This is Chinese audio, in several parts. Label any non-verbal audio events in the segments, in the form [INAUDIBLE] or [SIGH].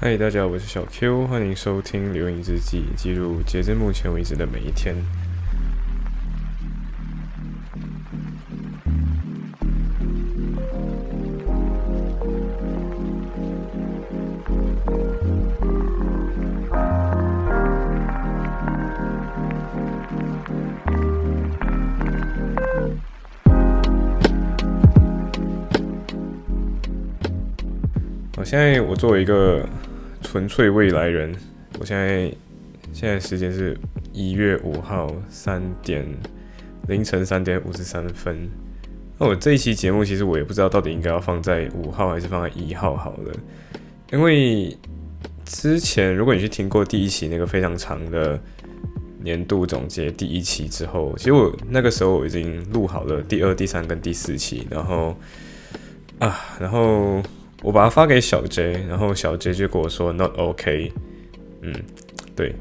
嗨，大家好，我是小 Q，欢迎收听《留影日记》，记录截至目前为止的每一天。我现在我作为一个纯粹未来人，我现在现在时间是一月五号三点凌晨三点五十三分。那我这一期节目其实我也不知道到底应该要放在五号还是放在一号好了，因为之前如果你去听过第一期那个非常长的年度总结第一期之后，其实我那个时候我已经录好了第二、第三跟第四期，然后啊，然后。我把它发给小 J，然后小 J 就跟我说 not OK，嗯，对，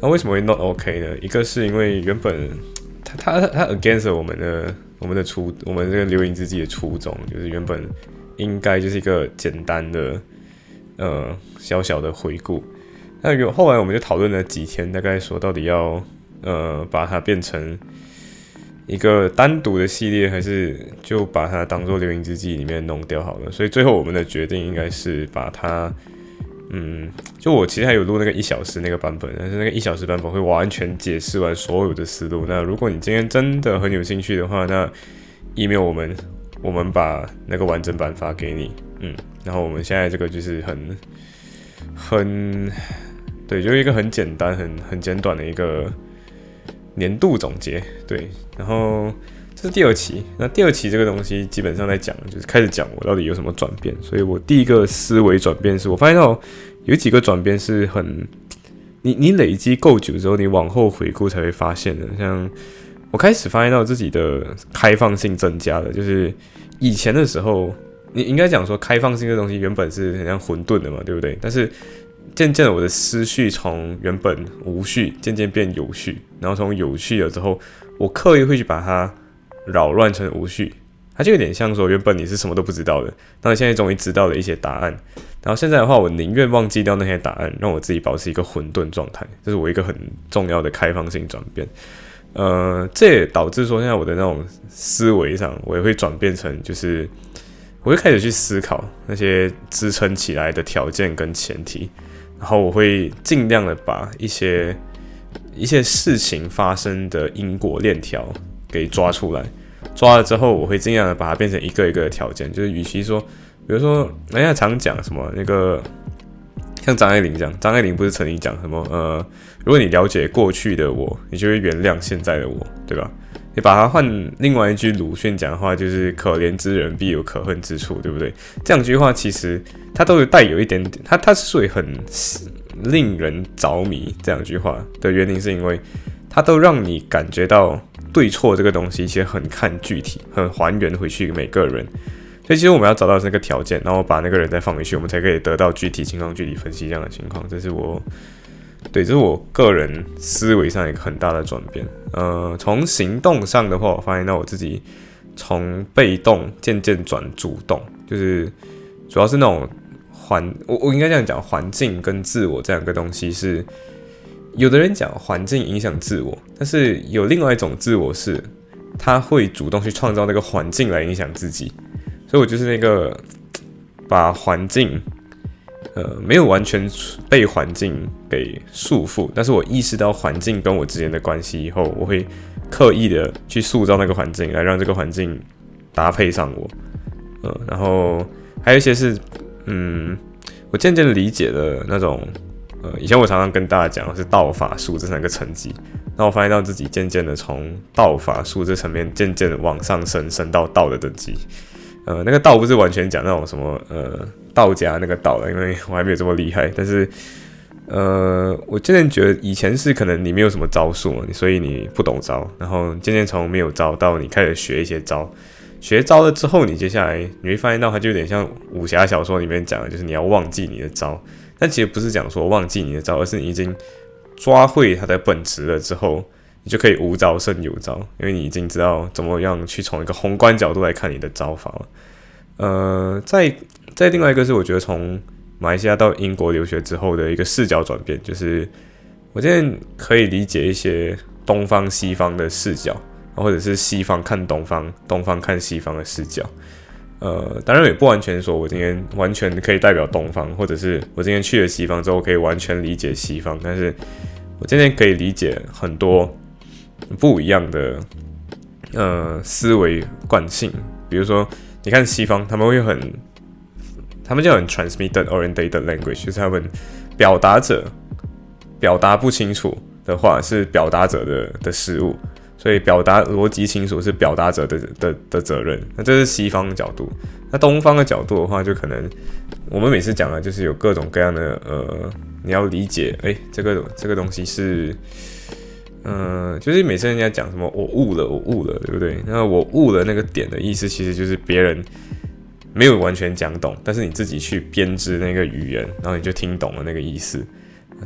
那为什么会 not OK 呢？一个是因为原本他他他 against 我们的我们的初我们这个留影日记的初衷，就是原本应该就是一个简单的呃小小的回顾，那有后来我们就讨论了几天，大概说到底要呃把它变成。一个单独的系列，还是就把它当做《流萤之记》里面弄掉好了。所以最后我们的决定应该是把它，嗯，就我其实还有录那个一小时那个版本，但是那个一小时版本会完全解释完所有的思路。那如果你今天真的很有兴趣的话，那 email 我们，我们把那个完整版发给你。嗯，然后我们现在这个就是很很对，就是一个很简单、很很简短的一个。年度总结，对，然后这是第二期。那第二期这个东西基本上在讲，就是开始讲我到底有什么转变。所以我第一个思维转变是我发现到有几个转变是很，你你累积够久之后，你往后回顾才会发现的。像我开始发现到自己的开放性增加了，就是以前的时候，你应该讲说开放性这东西原本是很像混沌的嘛，对不对？但是渐渐的，我的思绪从原本无序渐渐变有序，然后从有序了之后，我刻意会去把它扰乱成无序，它就有点像说原本你是什么都不知道的，但是现在终于知道了一些答案，然后现在的话，我宁愿忘记掉那些答案，让我自己保持一个混沌状态，这是我一个很重要的开放性转变。呃，这也导致说现在我的那种思维上，我也会转变成就是我会开始去思考那些支撑起来的条件跟前提。然后我会尽量的把一些一些事情发生的因果链条给抓出来，抓了之后，我会尽量的把它变成一个一个的条件。就是与其说，比如说人家常讲什么那个，像张爱玲讲，张爱玲不是曾经讲什么呃，如果你了解过去的我，你就会原谅现在的我，对吧？你把它换另外一句鲁迅讲的话，就是“可怜之人必有可恨之处”，对不对？这两句话其实它都有带有一点点，它它之所以很令人着迷，这两句话的原因是因为它都让你感觉到对错这个东西其实很看具体，很还原回去每个人。所以其实我们要找到那个条件，然后把那个人再放回去，我们才可以得到具体情况具体分析这样的情况。这是我。对，这是我个人思维上一个很大的转变。呃，从行动上的话，我发现到我自己从被动渐渐转主动，就是主要是那种环，我我应该这样讲，环境跟自我这两个东西是，有的人讲环境影响自我，但是有另外一种自我是，他会主动去创造那个环境来影响自己，所以我就是那个把环境。呃，没有完全被环境给束缚，但是我意识到环境跟我之间的关系以后，我会刻意的去塑造那个环境，来让这个环境搭配上我。呃，然后还有一些是，嗯，我渐渐理解了那种，呃，以前我常常跟大家讲是道法术这三个层级，那我发现到自己渐渐的从道法术这层面渐渐的往上升，升到道的等级。呃，那个道不是完全讲那种什么，呃。道家那个道了，因为我还没有这么厉害。但是，呃，我渐渐觉得以前是可能你没有什么招数，所以你不懂招。然后渐渐从没有招到你开始学一些招，学招了之后，你接下来你会发现到它就有点像武侠小说里面讲的，就是你要忘记你的招。但其实不是讲说忘记你的招，而是你已经抓会它的本质了之后，你就可以无招胜有招，因为你已经知道怎么样去从一个宏观角度来看你的招法了。呃，在再另外一个是，我觉得从马来西亚到英国留学之后的一个视角转变，就是我现在可以理解一些东方西方的视角，或者是西方看东方，东方看西方的视角。呃，当然也不完全说我今天完全可以代表东方，或者是我今天去了西方之后可以完全理解西方，但是我今天可以理解很多不一样的呃思维惯性。比如说，你看西方他们会很，[CLEARS THROAT] 他们叫很 transmitted oriented language，就是他们表达者表达不清楚的话是表达者的的失误。所以表达逻辑清楚是表达者的的的责任，那这是西方的角度。那东方的角度的话，就可能我们每次讲的，就是有各种各样的呃，你要理解，哎，这个这个东西是，嗯，就是每次人家讲什么我悟了，我悟了，对不对？那我悟了那个点的意思，其实就是别人没有完全讲懂，但是你自己去编织那个语言，然后你就听懂了那个意思。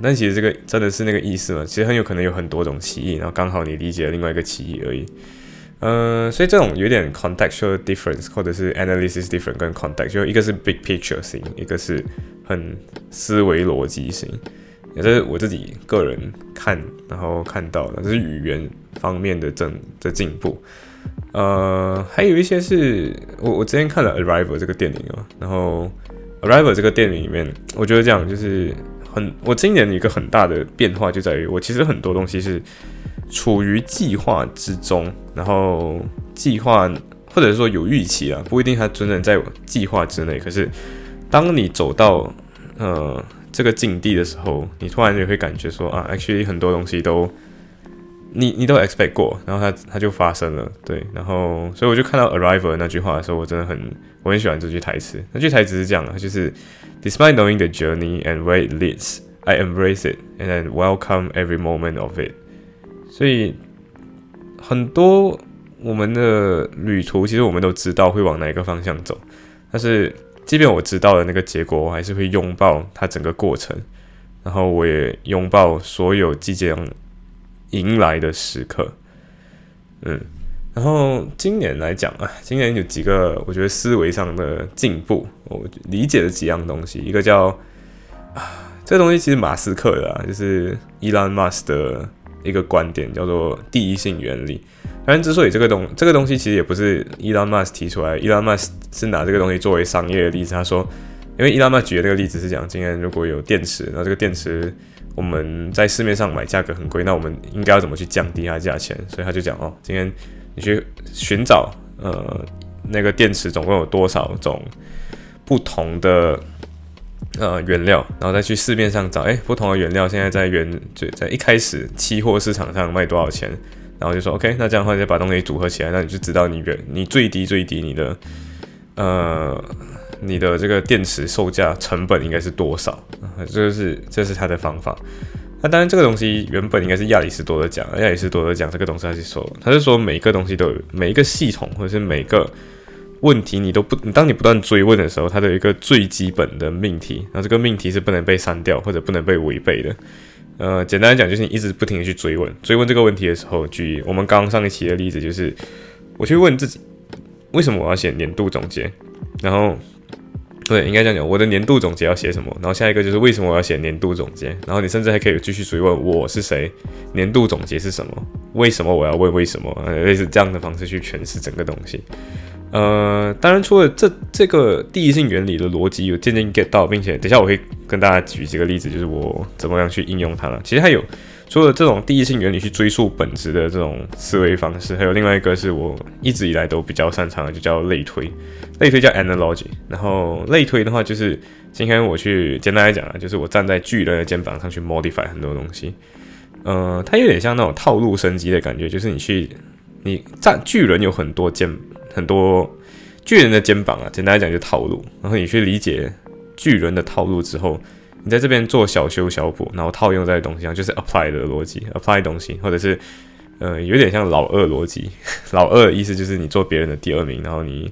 但其实这个真的是那个意思吗？其实很有可能有很多种歧义，然后刚好你理解了另外一个歧义而已。嗯，所以这种有点 contextual difference，或者是 analysis different，跟 context，就一个是 big picture 型，一个是很思维逻辑型。也是我自己个人看，然后看到的，这是语言方面的增的进步。呃，还有一些是我我之前看了 Arrival 这个电影啊，然后 Arrival 这个电影里面，我觉得这样就是。很，我今年一个很大的变化就在于，我其实很多东西是处于计划之中，然后计划或者是说有预期啊，不一定它真正在计划之内。可是当你走到呃这个境地的时候，你突然就会感觉说啊，actually 很多东西都你你都 expect 过，然后它它就发生了，对。然后所以我就看到 arrival 那句话的时候，我真的很我很喜欢这句台词。那句台词是这样的，就是。Despite knowing the journey and where it leads, I embrace it and then welcome every moment of it. 所以很多我们的旅途，其实我们都知道会往哪一个方向走，但是即便我知道了那个结果，我还是会拥抱它整个过程，然后我也拥抱所有即将迎来的时刻。嗯。然后今年来讲啊，今年有几个我觉得思维上的进步，我理解的几样东西。一个叫啊，这个东西其实马斯克的，啊就是伊朗马斯的一个观点，叫做第一性原理。当然之所以这个东这个东西其实也不是伊朗马斯提出来，伊朗马斯是拿这个东西作为商业的例子。他说，因为伊拉马举的那个例子是讲，今天如果有电池，然后这个电池我们在市面上买价格很贵，那我们应该要怎么去降低它价钱？所以他就讲哦，今天。你去寻找，呃，那个电池总共有多少种不同的呃原料，然后再去市面上找，哎，不同的原料现在在原就在一开始期货市场上卖多少钱，然后就说 OK，那这样的话就把东西组合起来，那你就知道你原你最低最低你的呃你的这个电池售价成本应该是多少，这是这是他的方法。那当然，这个东西原本应该是亚里士多德讲，亚里士多德讲这个东西他是说，他是说每个东西都有每一个系统或者是每个问题，你都不，当你不断追问的时候，它的一个最基本的命题，然后这个命题是不能被删掉或者不能被违背的。呃，简单来讲，就是你一直不停的去追问，追问这个问题的时候，举我们刚刚上一期的例子，就是我去问自己，为什么我要写年度总结，然后。对，应该这样讲。我的年度总结要写什么？然后下一个就是为什么我要写年度总结？然后你甚至还可以继续追问我是谁，年度总结是什么？为什么我要问为什么？类似这样的方式去诠释整个东西。呃，当然除了这这个第一性原理的逻辑有渐渐 get 到，并且等下我会跟大家举几个例子，就是我怎么样去应用它了。其实还有除了这种第一性原理去追溯本质的这种思维方式，还有另外一个是我一直以来都比较擅长的，就叫类推。类推叫 analogy，然后类推的话就是今天我去简单来讲啊，就是我站在巨人的肩膀上去 modify 很多东西，呃，它有点像那种套路升级的感觉，就是你去你站巨人有很多肩很多巨人的肩膀啊，简单来讲就套路，然后你去理解巨人的套路之后，你在这边做小修小补，然后套用在东西上，就是 apply 的逻辑，apply 东西，或者是呃有点像老二逻辑，[LAUGHS] 老二的意思就是你做别人的第二名，然后你。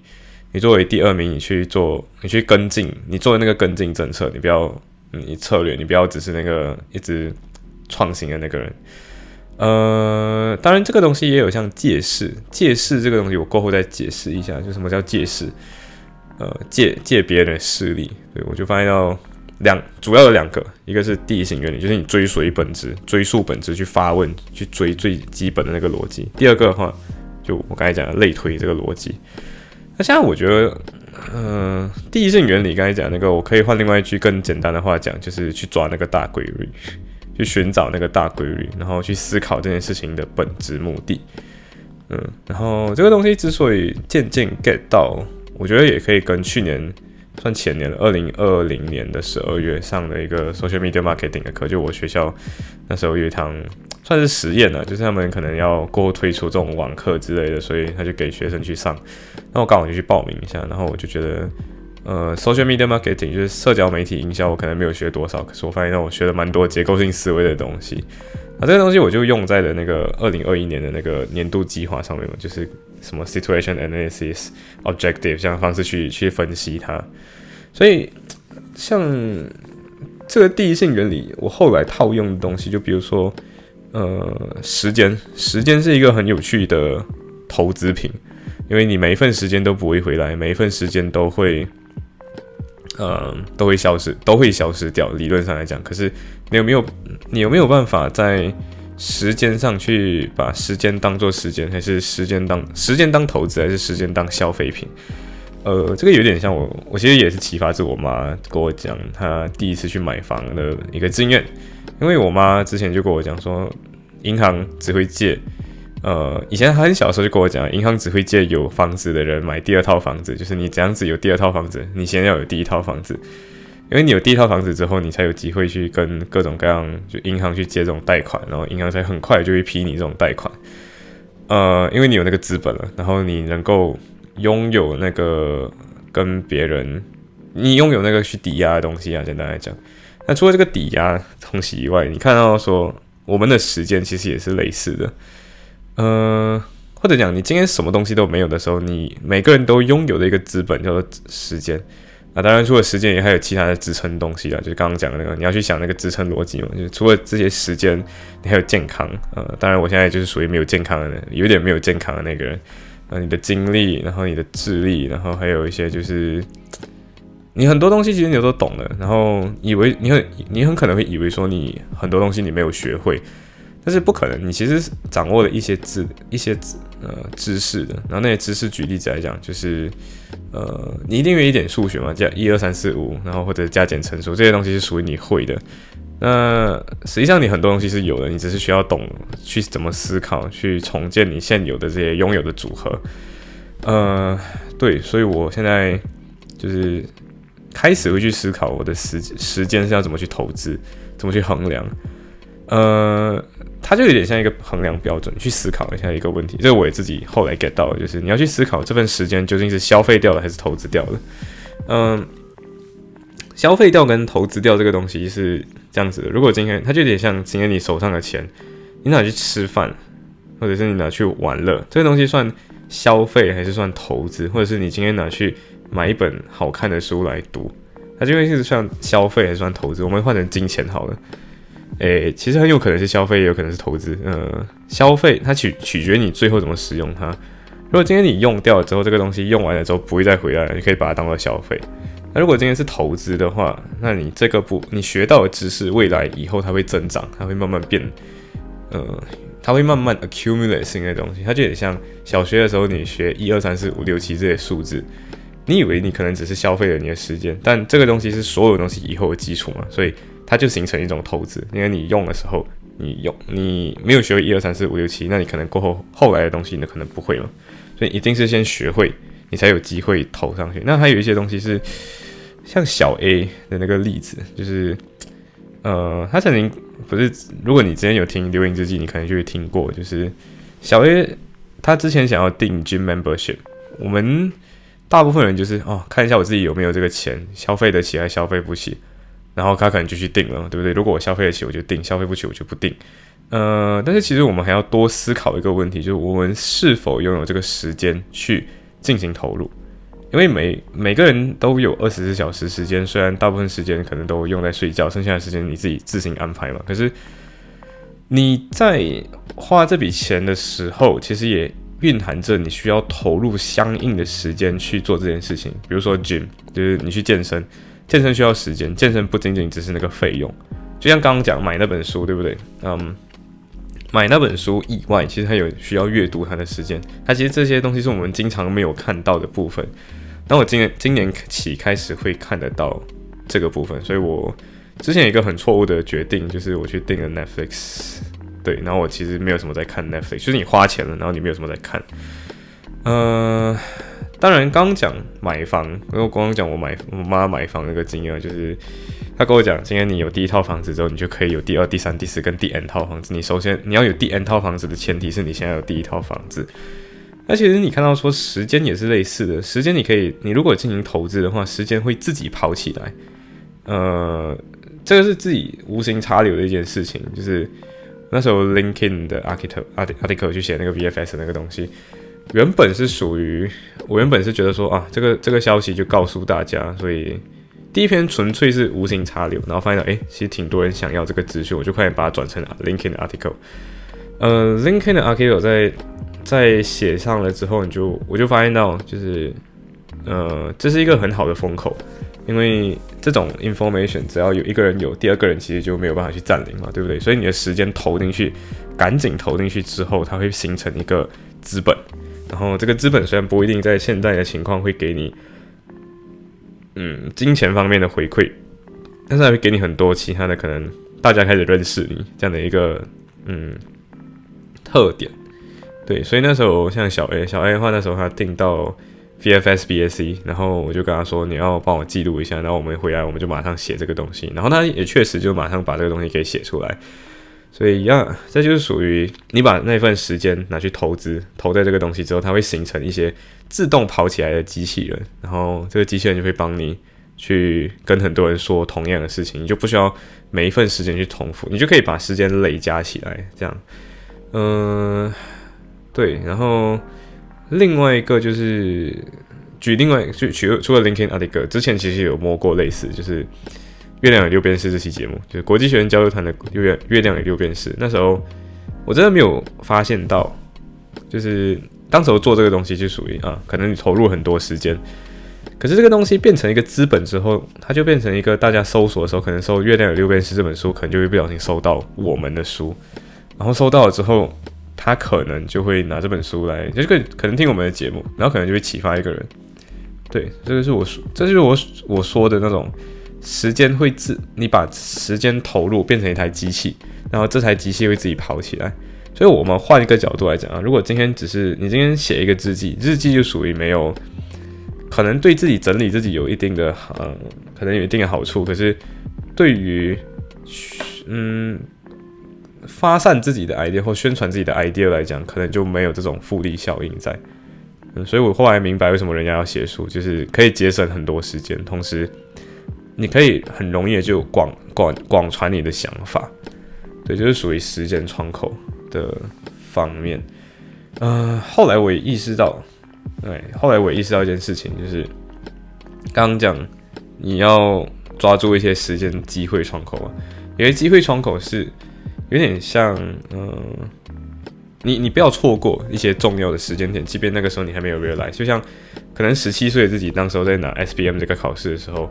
你作为第二名，你去做，你去跟进，你做那个跟进政策，你不要，你策略，你不要只是那个一直创新的那个人。呃，当然这个东西也有像借势，借势这个东西我过后再解释一下，就什么叫借势？呃，借借别人的势力。对我就发现到，两主要的两个，一个是第一性原理，就是你追随本质、追溯本质去发问、去追最基本的那个逻辑；第二个的话，就我刚才讲的类推这个逻辑。那现在我觉得，嗯，第一性原理刚才讲那个，我可以换另外一句更简单的话讲，就是去抓那个大规律，去寻找那个大规律，然后去思考这件事情的本质目的。嗯，然后这个东西之所以渐渐 get 到，我觉得也可以跟去年。算前年了，二零二零年的十二月上的一个 social media marketing 的课，就我学校那时候有一堂 [TSK] 算是实验了，就是他们可能要过后推出这种网课之类的，所以他就给学生去上，那我刚好就去报名一下，然后我就觉得，呃，social media marketing 就是社交媒体营销，我可能没有学多少，可是我发现让我学了蛮多结构性思维的东西，那这个东西我就用在了那个二零二一年的那个年度计划上面嘛，就是。什么 situation analysis objective 这样方式去去分析它，所以像这个第一性原理，我后来套用的东西，就比如说，呃，时间，时间是一个很有趣的投资品，因为你每一份时间都不会回来，每一份时间都会，呃，都会消失，都会消失掉。理论上来讲，可是你有没有，你有没有办法在？时间上去把时间当做时间，还是时间当时间当投资，还是时间当消费品？呃，这个有点像我，我其实也是启发自我妈跟我讲，她第一次去买房的一个经验。因为我妈之前就跟我讲说，银行只会借，呃，以前很小的时候就跟我讲，银行只会借有房子的人买第二套房子，就是你这样子有第二套房子，你先要有第一套房子。因为你有第一套房子之后，你才有机会去跟各种各样就银行去借这种贷款，然后银行才很快就会批你这种贷款。呃，因为你有那个资本了，然后你能够拥有那个跟别人，你拥有那个去抵押的东西啊。简单来讲，那除了这个抵押东西以外，你看到说我们的时间其实也是类似的。呃，或者讲你今天什么东西都没有的时候，你每个人都拥有的一个资本叫做时间。啊，当然，除了时间，也还有其他的支撑东西啦，就是刚刚讲的那个，你要去想那个支撑逻辑嘛。就是除了这些时间，你还有健康。呃，当然，我现在就是属于没有健康的人，有点没有健康的那个人。啊，你的精力，然后你的智力，然后还有一些就是，你很多东西其实你都懂了，然后以为你很你很可能会以为说你很多东西你没有学会，但是不可能，你其实掌握了一些知一些知呃知识的。然后那些知识，举例子来讲，就是。呃，你一定有一点数学嘛，加一二三四五，然后或者加减乘除这些东西是属于你会的。那实际上你很多东西是有的，你只是需要懂去怎么思考，去重建你现有的这些拥有的组合。呃，对，所以我现在就是开始会去思考我的时时间是要怎么去投资，怎么去衡量。呃。它就有点像一个衡量标准，去思考一下一个问题。这个我也自己后来 get 到，就是你要去思考这份时间究竟是消费掉了还是投资掉了。嗯，消费掉跟投资掉这个东西是这样子的。如果今天它就有点像今天你手上的钱，你拿去吃饭，或者是你拿去玩乐，这个东西算消费还是算投资？或者是你今天拿去买一本好看的书来读，它究竟是算消费还是算投资？我们换成金钱好了。诶，其实很有可能是消费，也有可能是投资。呃，消费它取取决你最后怎么使用它。如果今天你用掉了之后，这个东西用完了之后不会再回来了，你可以把它当做消费。那如果今天是投资的话，那你这个不，你学到的知识，未来以后它会增长，它会慢慢变，呃，它会慢慢 accumulate 新的东西。它就有点像小学的时候你学一二三四五六七这些数字，你以为你可能只是消费了你的时间，但这个东西是所有东西以后的基础嘛，所以。它就形成一种投资，因为你用的时候，你用你没有学会一二三四五六七，那你可能过后后来的东西你可能不会了，所以一定是先学会，你才有机会投上去。那还有一些东西是像小 A 的那个例子，就是呃，他曾经不是，如果你之前有听《流影日记》，你可能就会听过，就是小 A 他之前想要订 Gym Membership，我们大部分人就是哦，看一下我自己有没有这个钱，消费得起还消费不起。然后他可能就去定了，对不对？如果我消费得起，我就定；消费不起，我就不定。呃，但是其实我们还要多思考一个问题，就是我们是否拥有这个时间去进行投入？因为每每个人都有二十四小时时间，虽然大部分时间可能都用在睡觉，剩下的时间你自己自行安排嘛。可是你在花这笔钱的时候，其实也蕴含着你需要投入相应的时间去做这件事情。比如说 gym，就是你去健身。健身需要时间，健身不仅仅只是那个费用，就像刚刚讲买那本书，对不对？嗯，买那本书以外，其实还有需要阅读它的时间。它其实这些东西是我们经常没有看到的部分。那我今年今年起开始会看得到这个部分，所以我之前有一个很错误的决定，就是我去订了 Netflix，对，然后我其实没有什么在看 Netflix，就是你花钱了，然后你没有什么在看，呃。当然，刚讲买房，因为刚刚讲我买我妈买房那个经验，就是她跟我讲，今天你有第一套房子之后，你就可以有第二、第三、第四跟第 n 套房子。你首先你要有第 n 套房子的前提是你现在有第一套房子。那其实你看到说时间也是类似的，时间你可以，你如果进行投资的话，时间会自己跑起来。呃，这个是自己无心插柳的一件事情，就是那时候 LinkedIn 的 article article 去写那个 VFS 那个东西。原本是属于我原本是觉得说啊，这个这个消息就告诉大家，所以第一篇纯粹是无心插柳，然后发现到哎，其实挺多人想要这个资讯，我就快点把它转成 LinkedIn 的 article。呃，LinkedIn 的 article 在在写上了之后，你就我就发现到就是呃，这是一个很好的风口，因为这种 information 只要有一个人有，第二个人其实就没有办法去占领嘛，对不对？所以你的时间投进去，赶紧投进去之后，它会形成一个资本。然后这个资本虽然不一定在现在的情况会给你，嗯，金钱方面的回馈，但是还会给你很多其他的可能，大家开始认识你这样的一个嗯特点。对，所以那时候像小 A，小 A 的话，那时候他订到 VFS BSC，然后我就跟他说你要帮我记录一下，然后我们回来我们就马上写这个东西，然后他也确实就马上把这个东西给写出来。所以呀，这就是属于你把那份时间拿去投资，投在这个东西之后，它会形成一些自动跑起来的机器人，然后这个机器人就会帮你去跟很多人说同样的事情，你就不需要每一份时间去重复，你就可以把时间累加起来，这样，嗯，对，然后另外一个就是举另外就举除了 LinkedIn 阿迪哥之前其实有摸过类似，就是。月亮有六便士这期节目，就是国际学生交流团的月月亮有六便士。那时候我真的没有发现到，就是当时候做这个东西就属于啊，可能你投入很多时间，可是这个东西变成一个资本之后，它就变成一个大家搜索的时候，可能搜月亮有六便士这本书，可能就会不小心搜到我们的书，然后搜到了之后，他可能就会拿这本书来，就是可能听我们的节目，然后可能就会启发一个人。对，这个是我说，这就是我我说的那种。时间会自你把时间投入变成一台机器，然后这台机器会自己跑起来。所以，我们换一个角度来讲啊，如果今天只是你今天写一个日记，日记就属于没有可能对自己整理自己有一定的嗯，可能有一定的好处。可是，对于嗯发散自己的 idea 或宣传自己的 idea 来讲，可能就没有这种复利效应在。嗯，所以我后来明白为什么人家要写书，就是可以节省很多时间，同时。你可以很容易就广广广传你的想法，对，就是属于时间窗口的方面。呃，后来我也意识到，对，后来我也意识到一件事情，就是刚刚讲你要抓住一些时间机会窗口啊，有些机会窗口是有点像，嗯，你你不要错过一些重要的时间点，即便那个时候你还没有 realize，就像可能十七岁的自己，当时候在拿 SBM 这个考试的时候。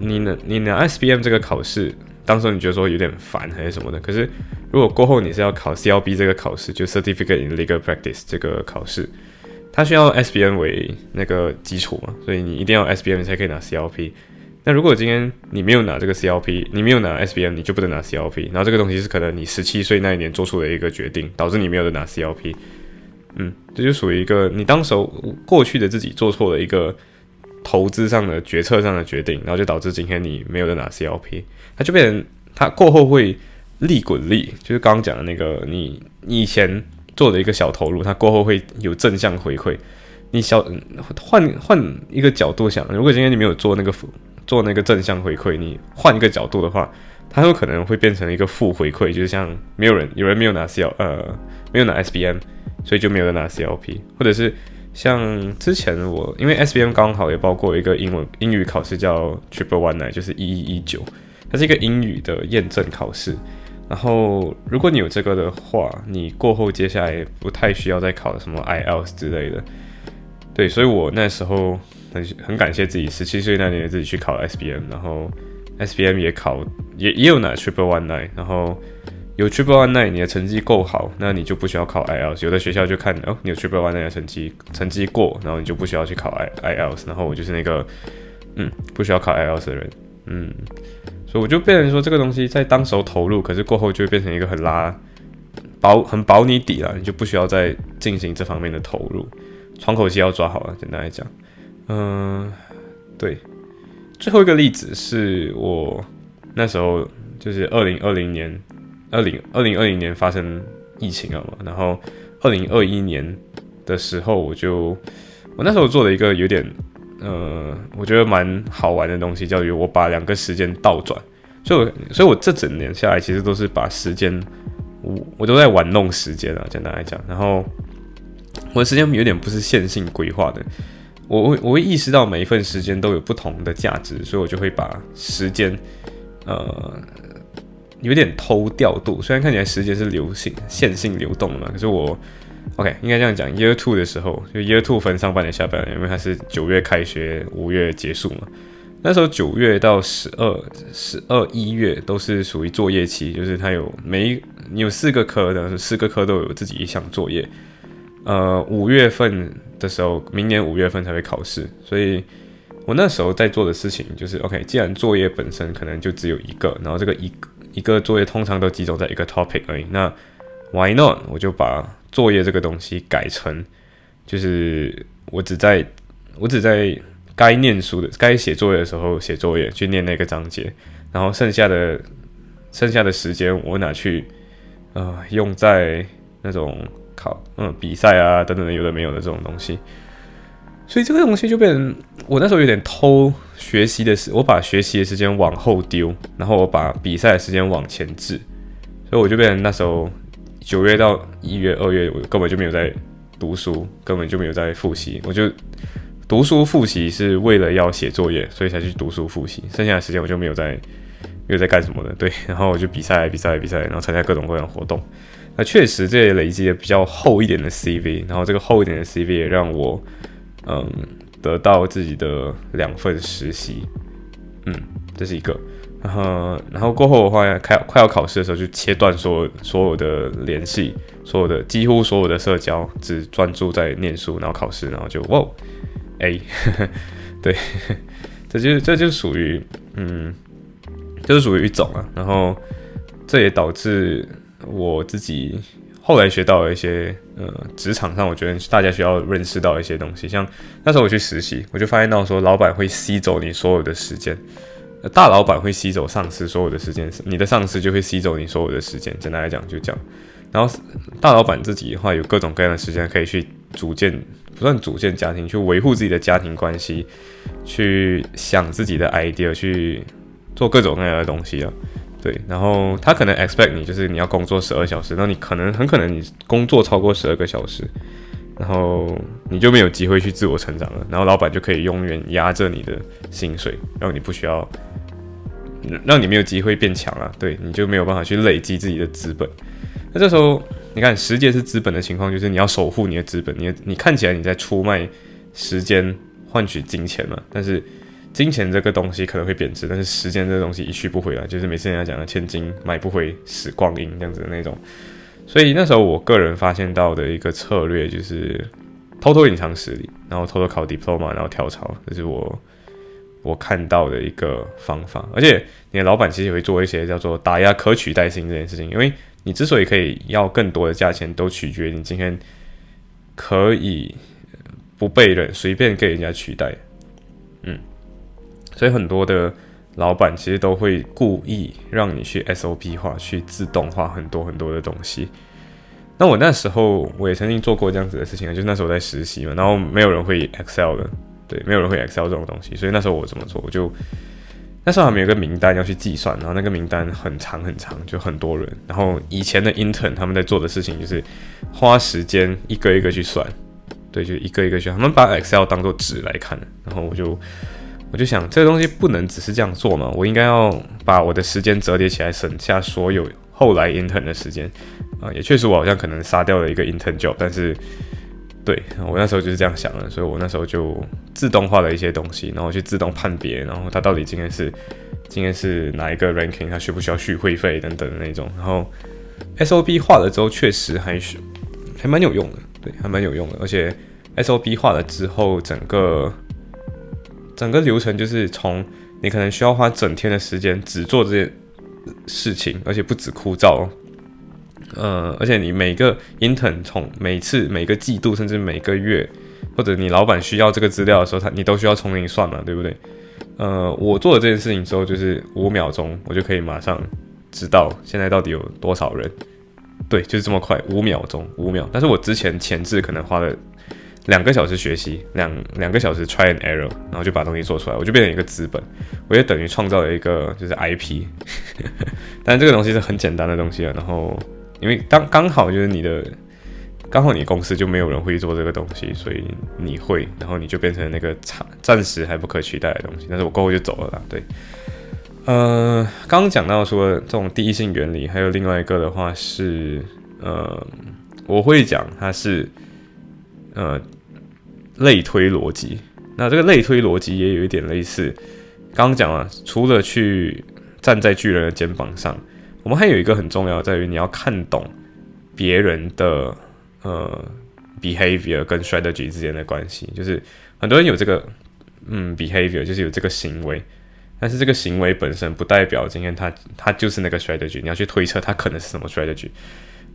你拿？你拿 SBM 这个考试，当时你觉得说有点烦还是什么的？可是如果过后你是要考 CLB 这个考试，就 Certificate in Legal Practice 这个考试，它需要 SBM 为那个基础嘛，所以你一定要 SBM 才可以拿 CLP。那如果今天你没有拿这个 CLP，你没有拿 SBM，你就不能拿 CLP。然后这个东西是可能你十七岁那一年做出的一个决定，导致你没有的拿 CLP。嗯，这就属于一个你当时过去的自己做错了一个。投资上的决策上的决定，然后就导致今天你没有的拿 CLP，它就变成它过后会利滚利，就是刚刚讲的那个你你以前做的一个小投入，它过后会有正向回馈。你小换换一个角度想，如果今天你没有做那个做那个正向回馈，你换一个角度的话，它有可能会变成一个负回馈，就是像没有人有人没有拿 CL 呃没有拿 SBM，所以就没有拿 CLP，或者是。像之前我因为 S B M 刚好也包括一个英文英语考试叫 Triple One 呢，就是一一一九，它是一个英语的验证考试。然后如果你有这个的话，你过后接下来不太需要再考什么 I E L T S 之类的。对，所以我那时候很很感谢自己十七岁那年自己去考 SBM，然后 SBM 也考也也有拿 Triple One Nine，然后有 Triple One Nine 你的成绩够好，那你就不需要考 IELTS。有的学校就看哦，你有 Triple One Nine 的成绩成绩过，然后你就不需要去考 I IELTS。然后我就是那个嗯不需要考 IELTS 的人，嗯，所以我就变成说这个东西在当时候投入，可是过后就会变成一个很拉保很保你底了，你就不需要再进行这方面的投入。窗口期要抓好了，简单来讲，嗯，对。最后一个例子是我那时候就是二零二零年，二零二零二零年发生疫情了嘛，然后二零二一年的时候，我就我那时候做了一个有点呃，我觉得蛮好玩的东西，叫做我把两个时间倒转，所以我所以我这整年下来，其实都是把时间我我都在玩弄时间啊，简单来讲，然后。我的时间有点不是线性规划的，我会我会意识到每一份时间都有不同的价值，所以我就会把时间，呃，有点偷调度。虽然看起来时间是流行线性流动的嘛，可是我，OK，应该这样讲，Year Two 的时候，就 Year Two 分上半年、下半年，因为它是九月开学，五月结束嘛。那时候九月到十二、十二一月都是属于作业期，就是它有每你有四个科的，四个科都有自己一项作业。呃，五月份的时候，明年五月份才会考试，所以我那时候在做的事情就是，OK，既然作业本身可能就只有一个，然后这个一一个作业通常都集中在一个 topic 而已，那 Why not？我就把作业这个东西改成，就是我只在我只在该念书的、该写作业的时候写作业，去念那个章节，然后剩下的剩下的时间我拿去呃用在那种。考嗯比赛啊等等的有的没有的这种东西，所以这个东西就变成我那时候有点偷学习的时，我把学习的时间往后丢，然后我把比赛的时间往前置，所以我就变成那时候九月到一月二月我根本就没有在读书，根本就没有在复习，我就读书复习是为了要写作业，所以才去读书复习，剩下的时间我就没有在没有在干什么的，对，然后我就比赛比赛比赛，然后参加各种各样的活动。那确实，这也累积了比较厚一点的 CV，然后这个厚一点的 CV 也让我，嗯，得到自己的两份实习，嗯，这是一个，然后，然后过后的话，开快要考试的时候，就切断所有所有的联系，所有的几乎所有的社交，只专注在念书，然后考试，然后就哇，A，[LAUGHS] 对，这就这就属于，嗯，就是属于一种啊，然后这也导致。我自己后来学到了一些，呃，职场上我觉得大家需要认识到一些东西。像那时候我去实习，我就发现到说，老板会吸走你所有的时间，大老板会吸走上司所有的时间，你的上司就会吸走你所有的时间。简单来讲就这样。然后大老板自己的话，有各种各样的时间可以去组建，不算组建家庭，去维护自己的家庭关系，去想自己的 idea，去做各种各样的东西啊。对，然后他可能 expect 你就是你要工作十二小时，那你可能很可能你工作超过十二个小时，然后你就没有机会去自我成长了，然后老板就可以永远压着你的薪水，让你不需要，让你没有机会变强了，对，你就没有办法去累积自己的资本。那这时候你看时间是资本的情况，就是你要守护你的资本，你你看起来你在出卖时间换取金钱嘛，但是。金钱这个东西可能会贬值，但是时间这个东西一去不回来，就是每次人家讲的“千金买不回时光阴”这样子的那种。所以那时候我个人发现到的一个策略就是偷偷隐藏实力，然后偷偷考 diploma，然后跳槽，这是我我看到的一个方法。而且你的老板其实也会做一些叫做打压可取代性这件事情，因为你之所以可以要更多的价钱，都取决于你今天可以不被人随便给人家取代。嗯。所以很多的老板其实都会故意让你去 SOP 化、去自动化很多很多的东西。那我那时候我也曾经做过这样子的事情啊，就是那时候在实习嘛，然后没有人会 Excel 的，对，没有人会 Excel 这种东西，所以那时候我怎么做？我就那时候还没有个名单要去计算，然后那个名单很长很长，就很多人。然后以前的 intern 他们在做的事情就是花时间一个一个去算，对，就一个一个去，他们把 Excel 当做纸来看，然后我就。我就想，这个东西不能只是这样做嘛，我应该要把我的时间折叠起来，省下所有后来 intern 的时间啊。也确实，我好像可能杀掉了一个 intern job，但是对我那时候就是这样想的，所以我那时候就自动化了一些东西，然后去自动判别，然后它到底今天是今天是哪一个 ranking，它需不需要续会费等等的那种。然后 SOP 画了之后，确实还是还蛮有用的，对，还蛮有用的。而且 SOP 画了之后，整个整个流程就是从你可能需要花整天的时间只做这些事情，而且不止枯燥。呃，而且你每个 intern 从每次每个季度甚至每个月，或者你老板需要这个资料的时候，他你都需要从零算嘛，对不对？呃，我做了这件事情之后，就是五秒钟我就可以马上知道现在到底有多少人，对，就是这么快，五秒钟，五秒。但是我之前前置可能花了两个小时学习，两两个小时 try and error，然后就把东西做出来，我就变成一个资本，我也等于创造了一个就是 IP，[LAUGHS] 但这个东西是很简单的东西了，然后。因为刚刚好就是你的，刚好你公司就没有人会做这个东西，所以你会，然后你就变成那个暂暂时还不可取代的东西。但是我过后就走了啦。对，呃，刚刚讲到说这种第一性原理，还有另外一个的话是，呃，我会讲它是，呃，类推逻辑。那这个类推逻辑也有一点类似，刚刚讲了，除了去站在巨人的肩膀上。我们还有一个很重要，在于你要看懂别人的呃 behavior 跟 strategy 之间的关系。就是很多人有这个嗯 behavior，就是有这个行为，但是这个行为本身不代表今天他他就是那个 strategy。你要去推测他可能是什么 strategy。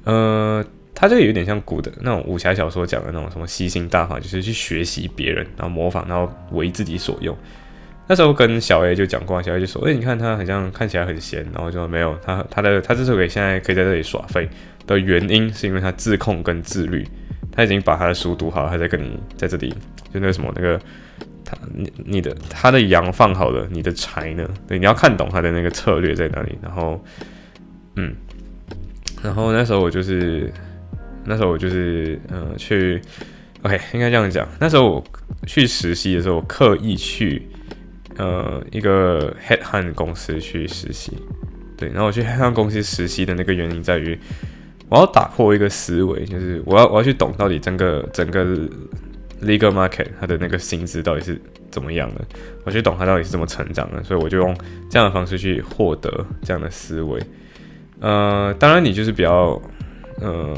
呃，他就有点像古的那种武侠小说讲的那种什么吸星大法，就是去学习别人，然后模仿，然后为自己所用。那时候跟小 A 就讲过，小 A 就说：“哎，你看他好像看起来很闲。”然后就说：“没有，他他的他之所以现在可以在这里耍废的原因，是因为他自控跟自律。他已经把他的书读好，他在跟你在这里就那个什么那个他你你的他的羊放好了，你的柴呢？对，你要看懂他的那个策略在哪里。然后嗯，然后那时候我就是那时候我就是嗯去 OK 应该这样讲。那时候我去实习的时候，刻意去。呃，一个 headhunt 公司去实习，对，然后我去 headhunt 公司实习的那个原因在于，我要打破一个思维，就是我要我要去懂到底整个整个 legal market 它的那个薪资到底是怎么样的，我去懂它到底是怎么成长的，所以我就用这样的方式去获得这样的思维。呃，当然你就是比较，呃。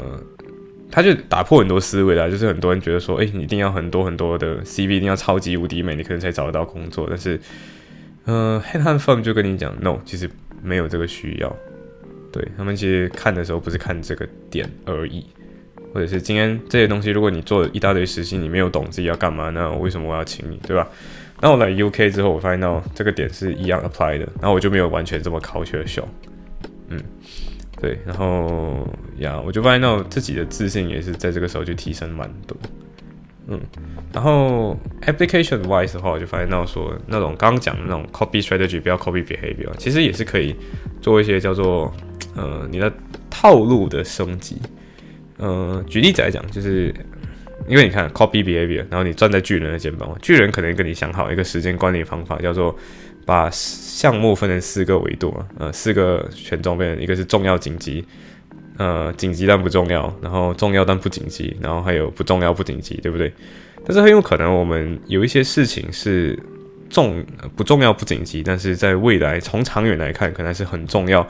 他就打破很多思维啦，就是很多人觉得说，哎，你一定要很多很多的 CV，一定要超级无敌美，你可能才找得到工作。但是，呃，Headhunt Firm 就跟你讲，No，其实没有这个需要。对他们其实看的时候不是看这个点而已，或者是今天这些东西，如果你做了一大堆实习，你没有懂自己要干嘛，那为什么我要请你，对吧？那我来 UK 之后，我发现到这个点是一样 apply 的，然后我就没有完全这么考学秀，嗯。对，然后呀，我就发现到自己的自信也是在这个时候就提升蛮多，嗯，然后 application wise 的话，我就发现到说那种刚刚讲的那种 copy strategy 不要 copy behavior，其实也是可以做一些叫做呃你的套路的升级，呃，举例子来讲，就是因为你看 copy behavior，然后你站在巨人的肩膀，巨人可能跟你想好一个时间管理方法，叫做。把项目分成四个维度啊，呃，四个权重变成一个是重要紧急，呃，紧急但不重要，然后重要但不紧急，然后还有不重要不紧急，对不对？但是很有可能我们有一些事情是重不重要不紧急，但是在未来从长远来看，可能是很重要，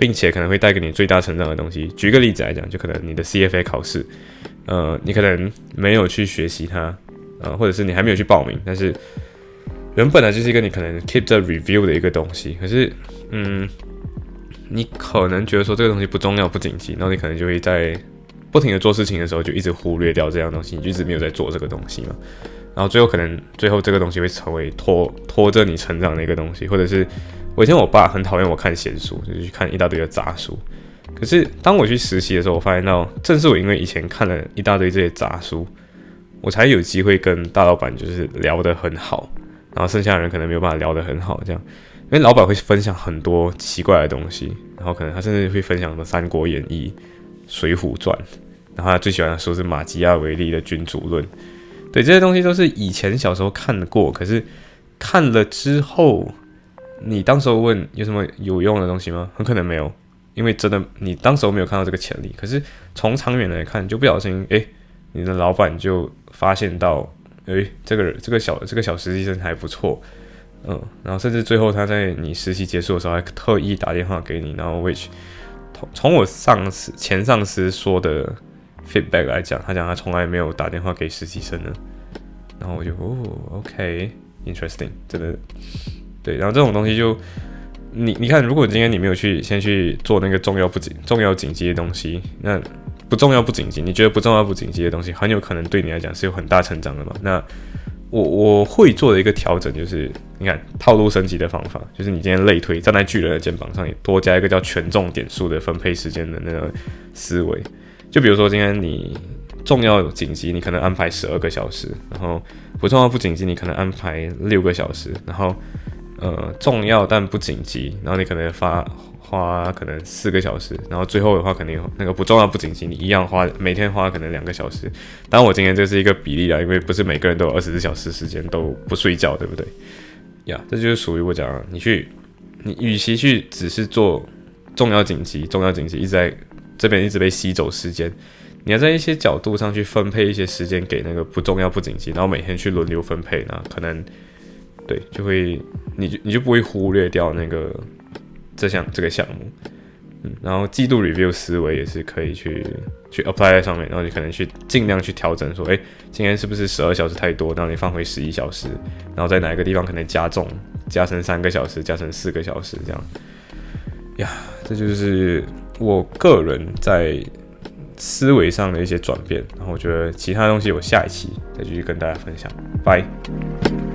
并且可能会带给你最大成长的东西。举个例子来讲，就可能你的 CFA 考试，呃，你可能没有去学习它，呃，或者是你还没有去报名，但是。原本呢就是一个你可能 keep the review 的一个东西，可是，嗯，你可能觉得说这个东西不重要不紧急，然后你可能就会在不停的做事情的时候就一直忽略掉这样东西，你就一直没有在做这个东西嘛，然后最后可能最后这个东西会成为拖拖着你成长的一个东西，或者是我以前我爸很讨厌我看闲书，就去看一大堆的杂书，可是当我去实习的时候，我发现到正是我因为以前看了一大堆这些杂书，我才有机会跟大老板就是聊得很好。然后剩下的人可能没有办法聊得很好，这样，因为老板会分享很多奇怪的东西，然后可能他甚至会分享什么《三国演义》《水浒传》，然后他最喜欢的书是马基亚维利的《君主论》。对，这些东西都是以前小时候看过，可是看了之后，你当时候问有什么有用的东西吗？很可能没有，因为真的你当时候没有看到这个潜力。可是从长远来看，就不小心诶。你的老板就发现到，诶，这个人这个小这个小实习生还不错，嗯，然后甚至最后他在你实习结束的时候还特意打电话给你，然后 which 从从我上司前上司说的 feedback 来讲，他讲他从来没有打电话给实习生的，然后我就哦，OK，interesting，真的，对，然后这种东西就。你你看，如果今天你没有去先去做那个重要不紧重要紧急的东西，那不重要不紧急，你觉得不重要不紧急的东西，很有可能对你来讲是有很大成长的嘛？那我我会做的一个调整就是，你看套路升级的方法，就是你今天类推站在巨人的肩膀上，也多加一个叫权重点数的分配时间的那个思维。就比如说今天你重要紧急，你可能安排十二个小时，然后不重要不紧急，你可能安排六个小时，然后。呃，重要但不紧急，然后你可能发花可能四个小时，然后最后的话肯定那个不重要不紧急，你一样花每天花可能两个小时。当然我今天这是一个比例啊，因为不是每个人都有二十四小时时间都不睡觉，对不对？呀，这就是属于我讲，你去，你与其去只是做重要紧急、重要紧急一直在这边一直被吸走时间，你要在一些角度上去分配一些时间给那个不重要不紧急，然后每天去轮流分配呢，可能。对，就会，你就你就不会忽略掉那个这项这个项目，嗯，然后季度 review 思维也是可以去去 apply 在上面，然后你可能去尽量去调整，说，哎，今天是不是十二小时太多，然后你放回十一小时，然后在哪一个地方可能加重，加成三个小时，加成四个小时这样，呀，这就是我个人在思维上的一些转变，然后我觉得其他东西我下一期再继续跟大家分享，拜。